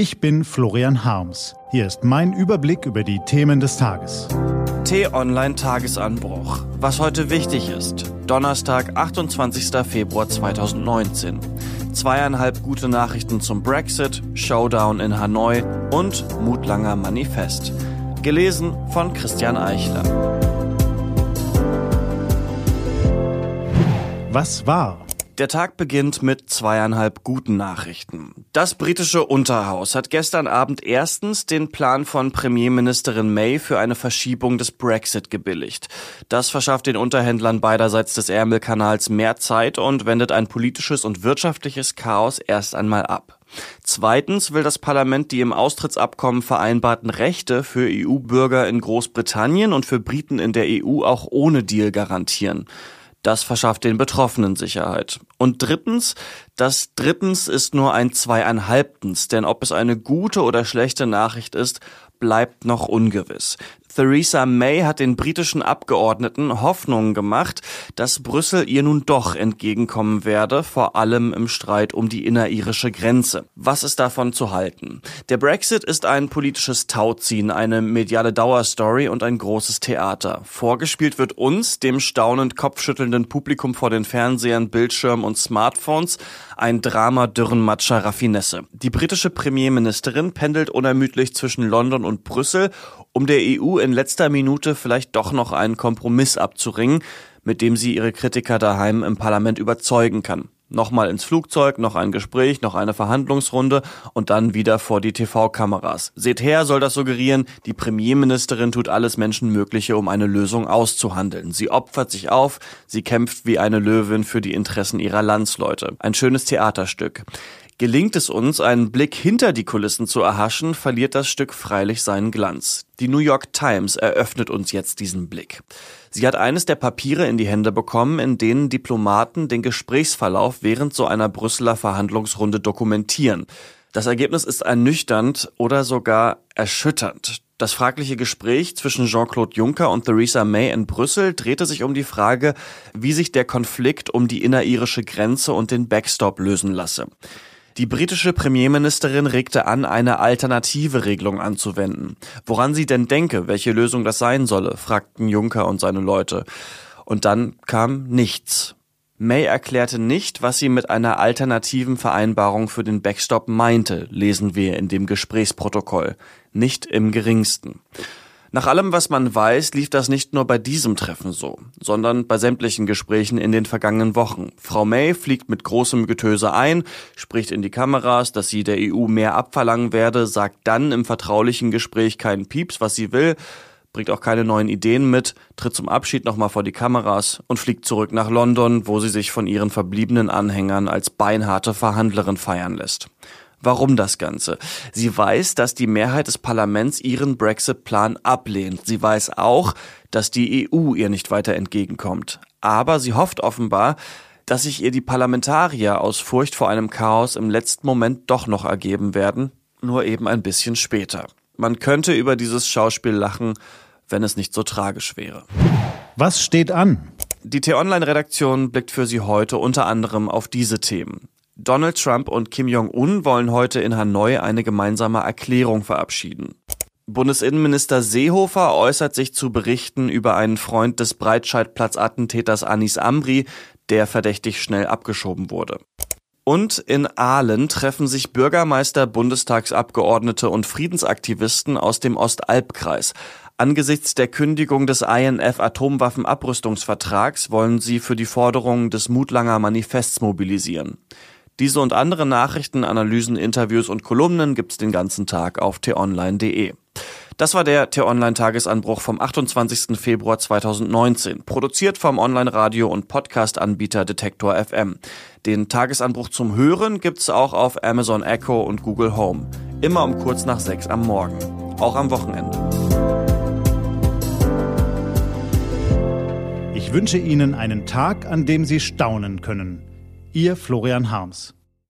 Ich bin Florian Harms. Hier ist mein Überblick über die Themen des Tages. T-Online Tagesanbruch. Was heute wichtig ist. Donnerstag, 28. Februar 2019. Zweieinhalb gute Nachrichten zum Brexit, Showdown in Hanoi und Mutlanger Manifest. Gelesen von Christian Eichler. Was war? Der Tag beginnt mit zweieinhalb guten Nachrichten. Das britische Unterhaus hat gestern Abend erstens den Plan von Premierministerin May für eine Verschiebung des Brexit gebilligt. Das verschafft den Unterhändlern beiderseits des Ärmelkanals mehr Zeit und wendet ein politisches und wirtschaftliches Chaos erst einmal ab. Zweitens will das Parlament die im Austrittsabkommen vereinbarten Rechte für EU-Bürger in Großbritannien und für Briten in der EU auch ohne Deal garantieren. Das verschafft den Betroffenen Sicherheit. Und drittens, das drittens ist nur ein zweieinhalbtens, denn ob es eine gute oder schlechte Nachricht ist, bleibt noch ungewiss. Theresa May hat den britischen Abgeordneten Hoffnungen gemacht, dass Brüssel ihr nun doch entgegenkommen werde, vor allem im Streit um die innerirische Grenze. Was ist davon zu halten? Der Brexit ist ein politisches Tauziehen, eine mediale Dauerstory und ein großes Theater. Vorgespielt wird uns, dem staunend kopfschüttelnden Publikum vor den Fernsehern, Bildschirmen und Smartphones, ein Drama Dürrenmatscher Raffinesse. Die britische Premierministerin pendelt unermüdlich zwischen London und Brüssel, um der EU in letzter Minute vielleicht doch noch einen Kompromiss abzuringen, mit dem sie ihre Kritiker daheim im Parlament überzeugen kann. Nochmal ins Flugzeug, noch ein Gespräch, noch eine Verhandlungsrunde und dann wieder vor die TV-Kameras. Seht her, soll das suggerieren, die Premierministerin tut alles Menschenmögliche, um eine Lösung auszuhandeln. Sie opfert sich auf, sie kämpft wie eine Löwin für die Interessen ihrer Landsleute. Ein schönes Theaterstück. Gelingt es uns, einen Blick hinter die Kulissen zu erhaschen, verliert das Stück freilich seinen Glanz. Die New York Times eröffnet uns jetzt diesen Blick. Sie hat eines der Papiere in die Hände bekommen, in denen Diplomaten den Gesprächsverlauf während so einer Brüsseler Verhandlungsrunde dokumentieren. Das Ergebnis ist ernüchternd oder sogar erschütternd. Das fragliche Gespräch zwischen Jean-Claude Juncker und Theresa May in Brüssel drehte sich um die Frage, wie sich der Konflikt um die innerirische Grenze und den Backstop lösen lasse. Die britische Premierministerin regte an, eine alternative Regelung anzuwenden. Woran sie denn denke, welche Lösung das sein solle, fragten Juncker und seine Leute. Und dann kam nichts. May erklärte nicht, was sie mit einer alternativen Vereinbarung für den Backstop meinte, lesen wir in dem Gesprächsprotokoll. Nicht im geringsten. Nach allem, was man weiß, lief das nicht nur bei diesem Treffen so, sondern bei sämtlichen Gesprächen in den vergangenen Wochen. Frau May fliegt mit großem Getöse ein, spricht in die Kameras, dass sie der EU mehr abverlangen werde, sagt dann im vertraulichen Gespräch keinen Pieps, was sie will, bringt auch keine neuen Ideen mit, tritt zum Abschied nochmal vor die Kameras und fliegt zurück nach London, wo sie sich von ihren verbliebenen Anhängern als beinharte Verhandlerin feiern lässt. Warum das Ganze? Sie weiß, dass die Mehrheit des Parlaments ihren Brexit-Plan ablehnt. Sie weiß auch, dass die EU ihr nicht weiter entgegenkommt. Aber sie hofft offenbar, dass sich ihr die Parlamentarier aus Furcht vor einem Chaos im letzten Moment doch noch ergeben werden, nur eben ein bisschen später. Man könnte über dieses Schauspiel lachen, wenn es nicht so tragisch wäre. Was steht an? Die T-Online-Redaktion blickt für Sie heute unter anderem auf diese Themen. Donald Trump und Kim Jong-un wollen heute in Hanoi eine gemeinsame Erklärung verabschieden. Bundesinnenminister Seehofer äußert sich zu Berichten über einen Freund des Breitscheidplatz-Attentäters Anis Amri, der verdächtig schnell abgeschoben wurde. Und in Aalen treffen sich Bürgermeister, Bundestagsabgeordnete und Friedensaktivisten aus dem Ostalbkreis. Angesichts der Kündigung des INF-Atomwaffenabrüstungsvertrags wollen sie für die Forderungen des Mutlanger Manifests mobilisieren. Diese und andere Nachrichten, Analysen, Interviews und Kolumnen gibt's den ganzen Tag auf t-online.de. Das war der T-Online-Tagesanbruch vom 28. Februar 2019, produziert vom Online-Radio- und Podcast-Anbieter Detektor FM. Den Tagesanbruch zum Hören gibt's auch auf Amazon Echo und Google Home. Immer um kurz nach sechs am Morgen. Auch am Wochenende. Ich wünsche Ihnen einen Tag, an dem Sie staunen können. Ihr Florian Harms.